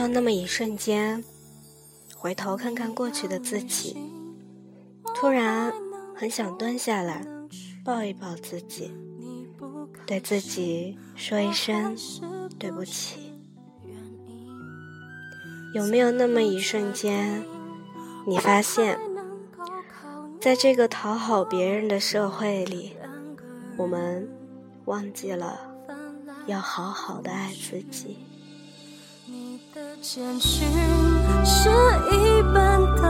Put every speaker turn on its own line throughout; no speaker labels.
有那么一瞬间，回头看看过去的自己，突然很想蹲下来抱一抱自己，对自己说一声对不起？有没有那么一瞬间，你发现，在这个讨好别人的社会里，我们忘记了要好好的爱自己？你的简讯是一般的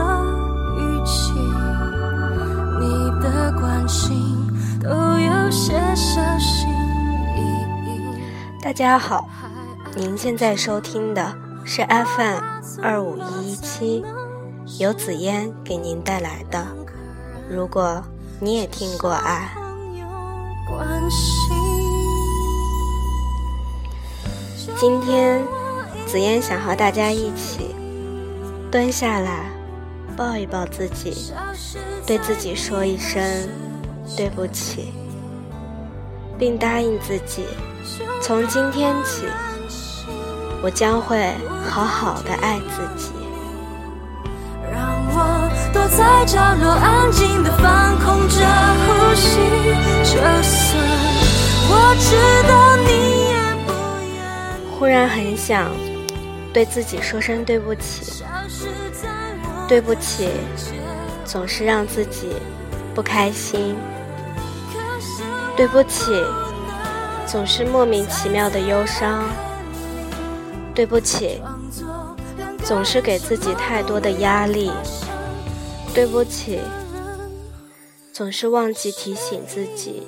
大家好，您现在收听的是 FM 二五一一七，由紫嫣给您带来的。如果你也听过爱，今天。紫嫣想和大家一起蹲下来，抱一抱自己，对自己说一声对不起，并答应自己，从今天起，我将会好好的爱自己。让我躲在角落，安静的放空着呼吸，就算我知道你也不愿。忽然很想。对自己说声对不起，对不起，总是让自己不开心。对不起，总是莫名其妙的忧伤。对不起，总是给自己太多的压力。对不起，总是忘记提醒自己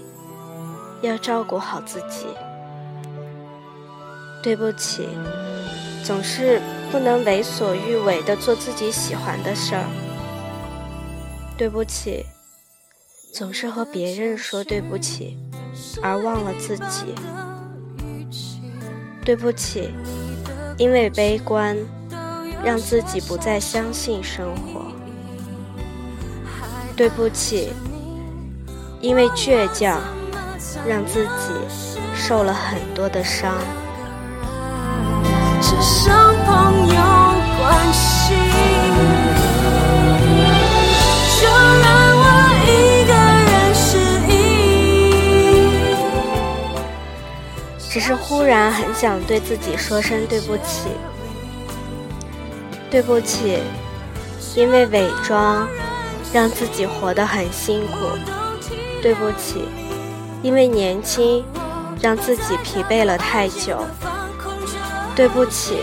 要照顾好自己。对不起。总是不能为所欲为的做自己喜欢的事儿。对不起，总是和别人说对不起，而忘了自己。对不起，因为悲观，让自己不再相信生活。对不起，因为倔强，让自己受了很多的伤。只，是忽然很想对自己说声对不起，对不起，因为伪装让自己活得很辛苦。对不起，因为年轻让自己疲惫了太久。对不起，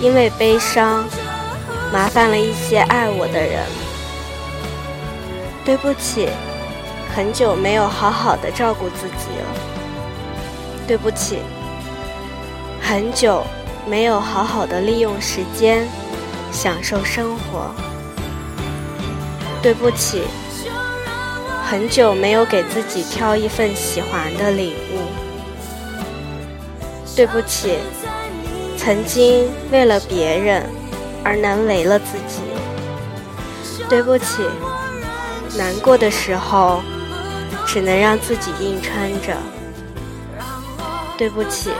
因为悲伤，麻烦了一些爱我的人。对不起，很久没有好好的照顾自己了。对不起，很久没有好好的利用时间，享受生活。对不起，很久没有给自己挑一份喜欢的礼物。对不起。曾经为了别人而难为了自己，对不起。难过的时候只能让自己硬撑着，对不起。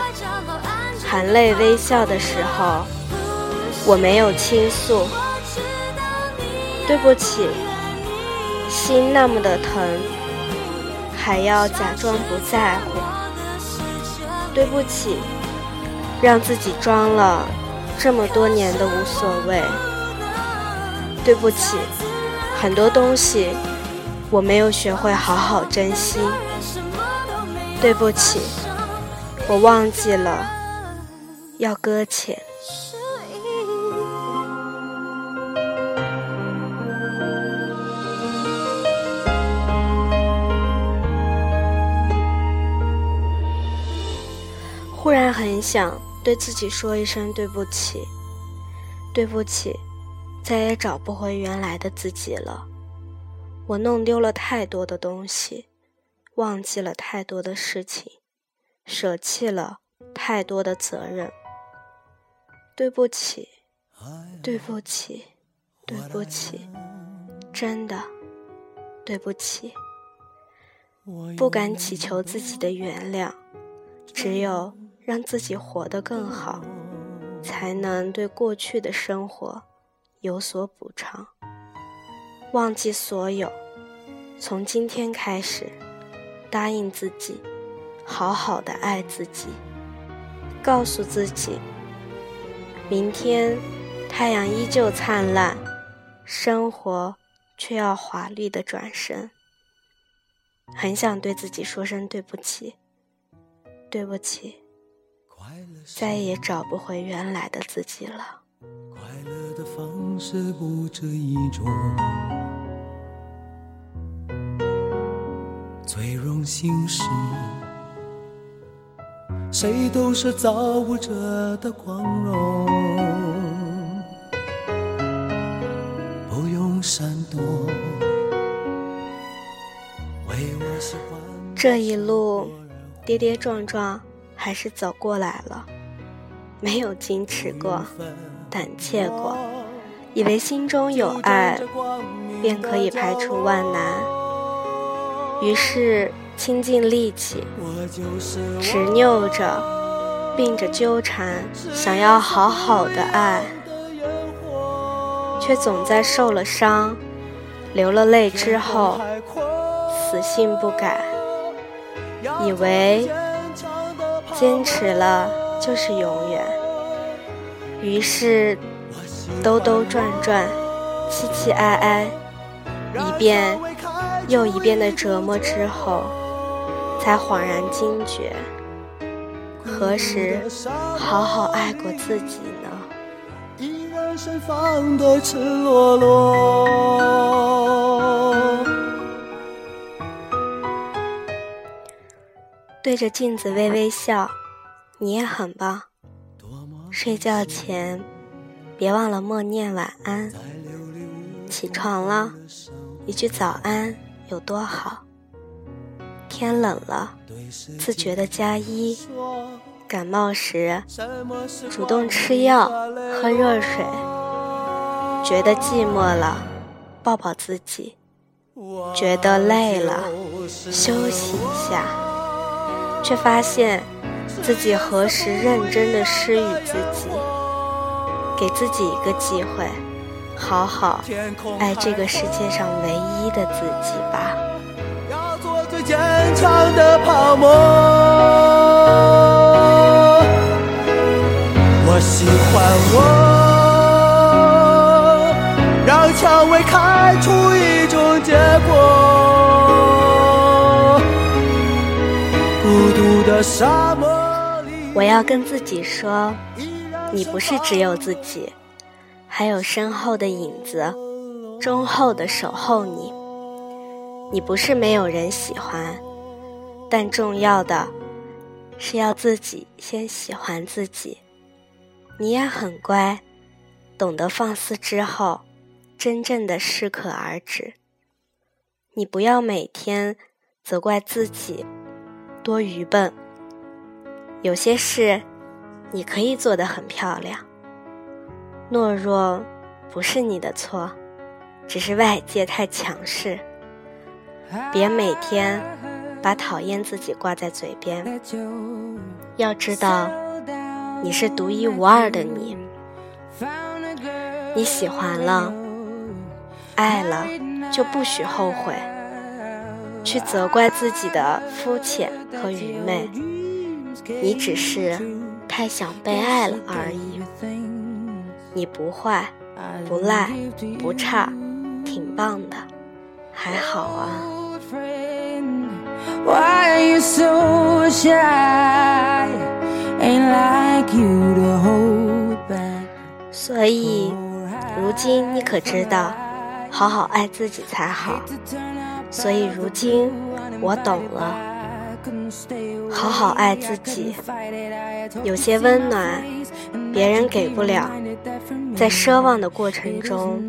含泪微笑的时候我没有倾诉，对不起。心那么的疼，还要假装不在乎，对不起。让自己装了这么多年的无所谓，对不起，很多东西我没有学会好好珍惜，对不起，我忘记了要搁浅。忽然很想。对自己说一声对不起，对不起，再也找不回原来的自己了。我弄丢了太多的东西，忘记了太多的事情，舍弃了太多的责任。对不起，对不起，对不起，真的对不起。不敢祈求自己的原谅，只有。让自己活得更好，才能对过去的生活有所补偿。忘记所有，从今天开始，答应自己，好好的爱自己，告诉自己，明天太阳依旧灿烂，生活却要华丽的转身。很想对自己说声对不起，对不起，再也找不回原来的自己了。快乐的方式不止一种，
最荣幸是，谁都是造物者的光荣，不用闪躲。
这一路跌跌撞撞，还是走过来了。没有矜持过，胆怯过，以为心中有爱，便可以排除万难。于是倾尽力气，执拗着，并着纠缠，想要好好的爱，却总在受了伤、流了泪之后，死性不改。以为坚持了就是永远，于是兜兜转转、期期哀哀，一遍又一遍的折磨之后，才恍然惊觉，何时好好爱过自己呢？对着镜子微微笑，你也很棒。睡觉前别忘了默念晚安。起床了，一句早安有多好。天冷了，自觉的加衣。感冒时主动吃药，喝热水。觉得寂寞了，抱抱自己。觉得累了，休息一下。却发现自己何时认真的施予自己，给自己一个机会，好好爱这个世界上唯一的自己吧。要做最坚强的泡沫。我喜欢我，让蔷薇开出一种结果。我要跟自己说，你不是只有自己，还有身后的影子，忠厚的守候你。你不是没有人喜欢，但重要的是要自己先喜欢自己。你也很乖，懂得放肆之后，真正的适可而止。你不要每天责怪自己多愚笨。有些事，你可以做得很漂亮。懦弱不是你的错，只是外界太强势。别每天把讨厌自己挂在嘴边。要知道，你是独一无二的你。你喜欢了，爱了，就不许后悔，去责怪自己的肤浅和愚昧。你只是太想被爱了而已。你不坏，不赖，不差，挺棒的，还好啊。所以，如今你可知道，好好爱自己才好。所以，如今我懂了。好好爱自己，有些温暖别人给不了，在奢望的过程中，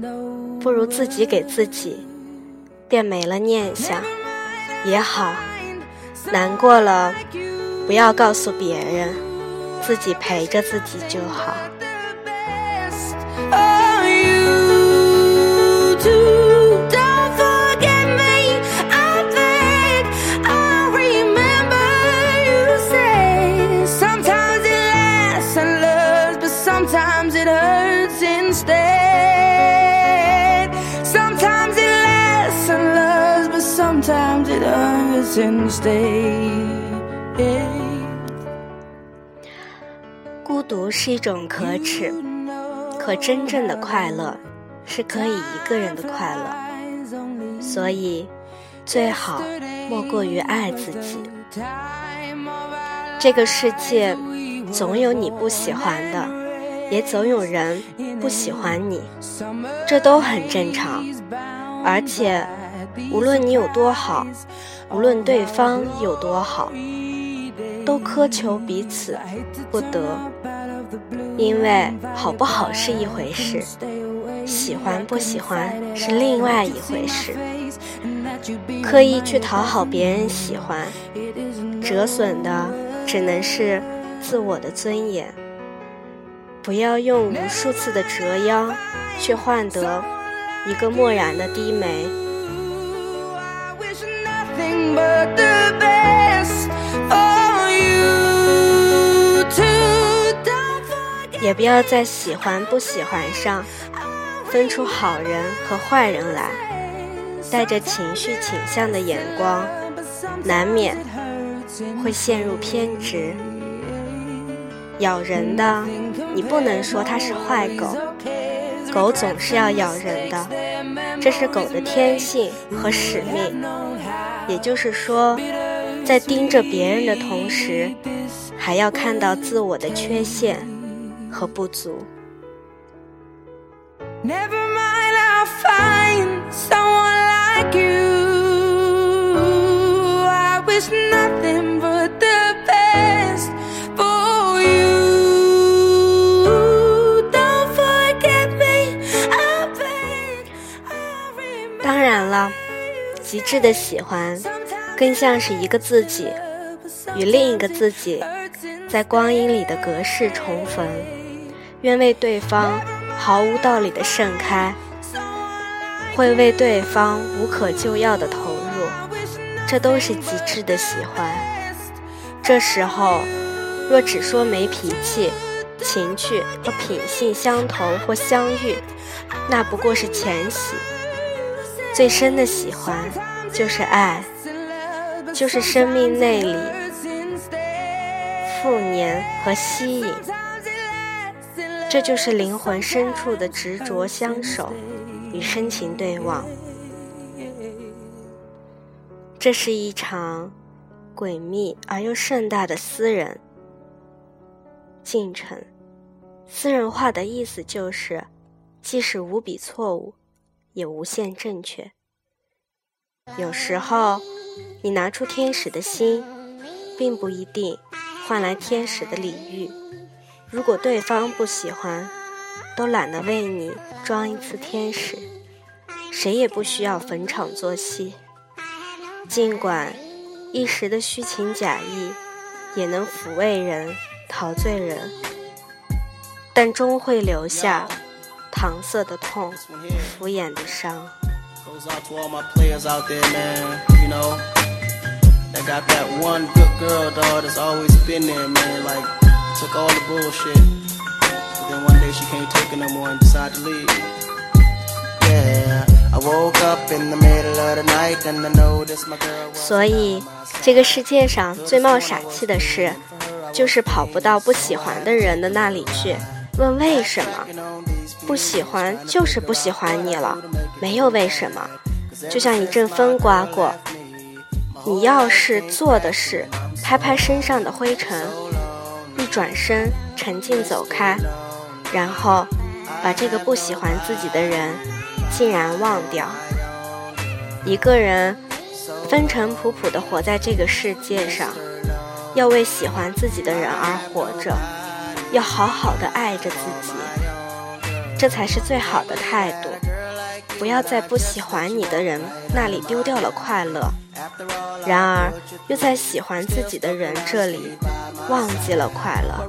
不如自己给自己，便没了念想，也好。难过了，不要告诉别人，自己陪着自己就好。孤独是一种可耻，可真正的快乐是可以一个人的快乐，所以最好莫过于爱自己。这个世界总有你不喜欢的，也总有人不喜欢你，这都很正常。而且，无论你有多好，无论对方有多好，都苛求彼此不得。因为好不好是一回事，喜欢不喜欢是另外一回事。刻意去讨好别人喜欢，折损的只能是自我的尊严。不要用无数次的折腰去换得一个漠然的低眉。也不要在喜欢不喜欢上分出好人和坏人来，带着情绪倾向的眼光，难免会陷入偏执。咬人的，你不能说它是坏狗，狗总是要咬人的，这是狗的天性和使命。也就是说在盯着别人的同时还要看到自我的缺陷和不足。Never mind i'll find someone like you. 极致的喜欢，更像是一个自己与另一个自己在光阴里的隔世重逢。愿为对方毫无道理的盛开，会为对方无可救药的投入，这都是极致的喜欢。这时候，若只说没脾气、情趣和品性相投或相遇，那不过是浅喜。最深的喜欢，就是爱，就是生命内里复粘和吸引。这就是灵魂深处的执着相守与深情对望。这是一场诡秘而又盛大的私人进程。私人化的意思就是，即使无比错误，也无限正确。有时候，你拿出天使的心，并不一定换来天使的礼遇。如果对方不喜欢，都懒得为你装一次天使，谁也不需要逢场作戏。尽管一时的虚情假意也能抚慰人、陶醉人，但终会留下搪塞的痛、敷衍的伤。所以，这个世界上最冒傻气的事，就是跑不到不喜欢的人的那里去问为什么。不喜欢就是不喜欢你了，没有为什么。就像一阵风刮过，你要是做的事拍拍身上的灰尘。一转身，沉静走开，然后把这个不喜欢自己的人竟然忘掉。一个人风尘仆仆地活在这个世界上，要为喜欢自己的人而活着，要好好的爱着自己，这才是最好的态度。不要在不喜欢你的人那里丢掉了快乐，然而又在喜欢自己的人这里。忘记了快乐，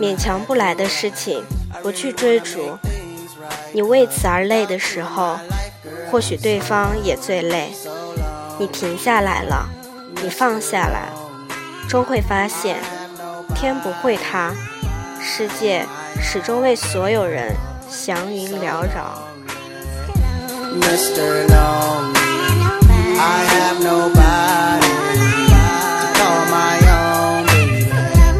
勉强不来的事情，不去追逐。你为此而累的时候，或许对方也最累。你停下来了，你放下来，终会发现，天不会塌，世界始终为所有人祥云缭绕。
Mr. Lonely. I have nobody to call my own, baby.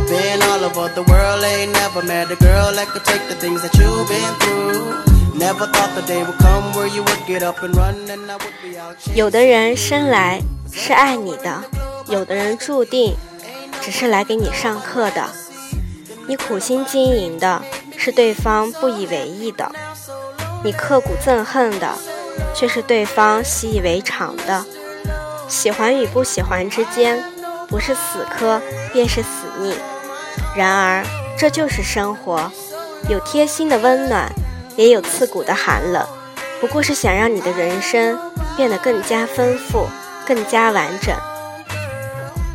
Been all over the world, ain't never met a girl that could take the things that you've been through. Never thought the day would come where you would get up and run and I would be out.
有的人生来是爱你的，有的人注定只是来给你上课的。你苦心经营的是对方不以为意的，你刻骨憎恨的却是对方习以为常的。喜欢与不喜欢之间，不是死磕便是死腻。然而，这就是生活，有贴心的温暖，也有刺骨的寒冷。不过是想让你的人生变得更加丰富、更加完整。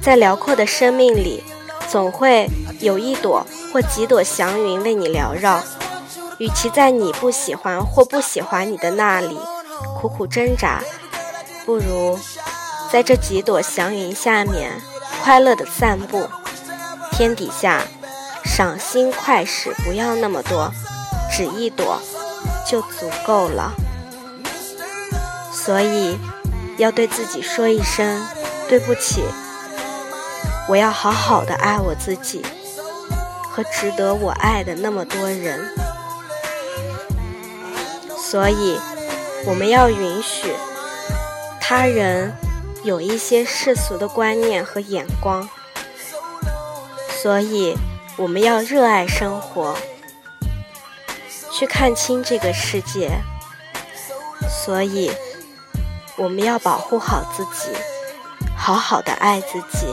在辽阔的生命里，总会有一朵或几朵祥云为你缭绕。与其在你不喜欢或不喜欢你的那里苦苦挣扎，不如在这几朵祥云下面快乐地散步。天底下赏心快事不要那么多，只一朵就足够了。所以，要对自己说一声对不起。我要好好的爱我自己和值得我爱的那么多人。所以，我们要允许他人有一些世俗的观念和眼光。所以，我们要热爱生活，去看清这个世界。所以。我们要保护好自己，好好的爱自己。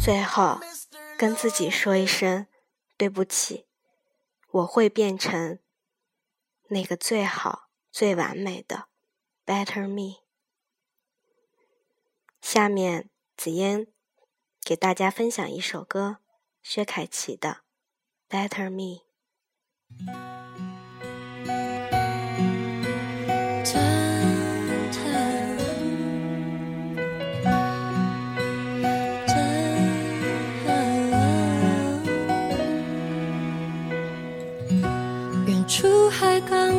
最后，跟自己说一声对不起，我会变成那个最好、最完美的 Better Me。下面，紫嫣给大家分享一首歌，薛凯琪的《Better Me》。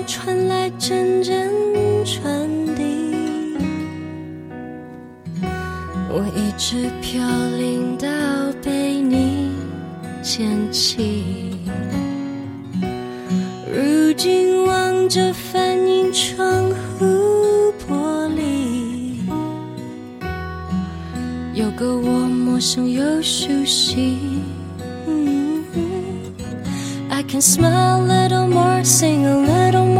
传来阵阵传递，我一直飘零到被你捡起。如今望着反映窗户玻璃，有个我陌生又熟悉。I can smile a little more, sing a little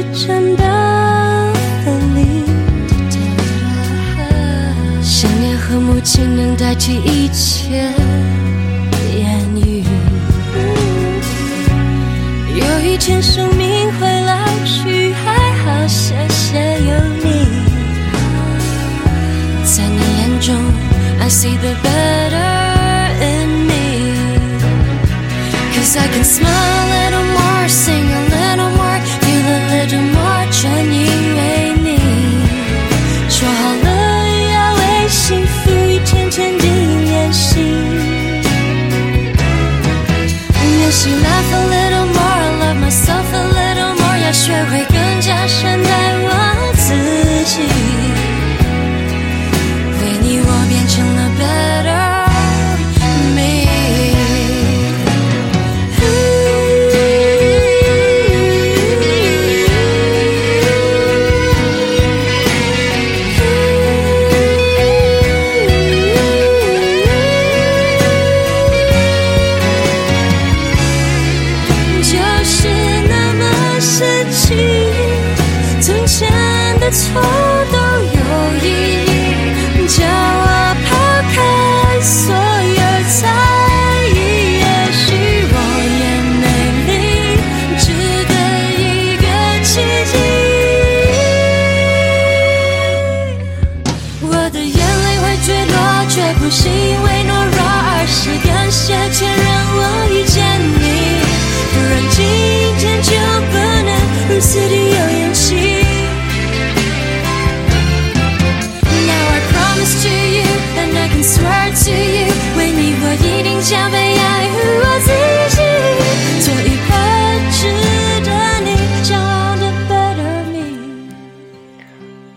是真的分离，想念和母亲能代替一切言语。有一天生命会老去，还好谢谢有你，在你眼中，I see the better in me，cause I can smile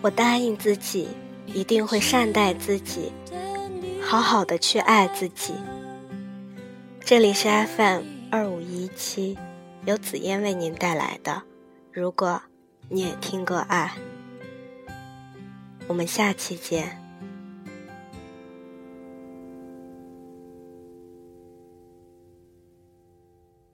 我答应自己，一定会善待自己，好好的去爱自己。这里是 FM 二五一七，由紫嫣为您带来的。如果你也听过爱，我们下期见。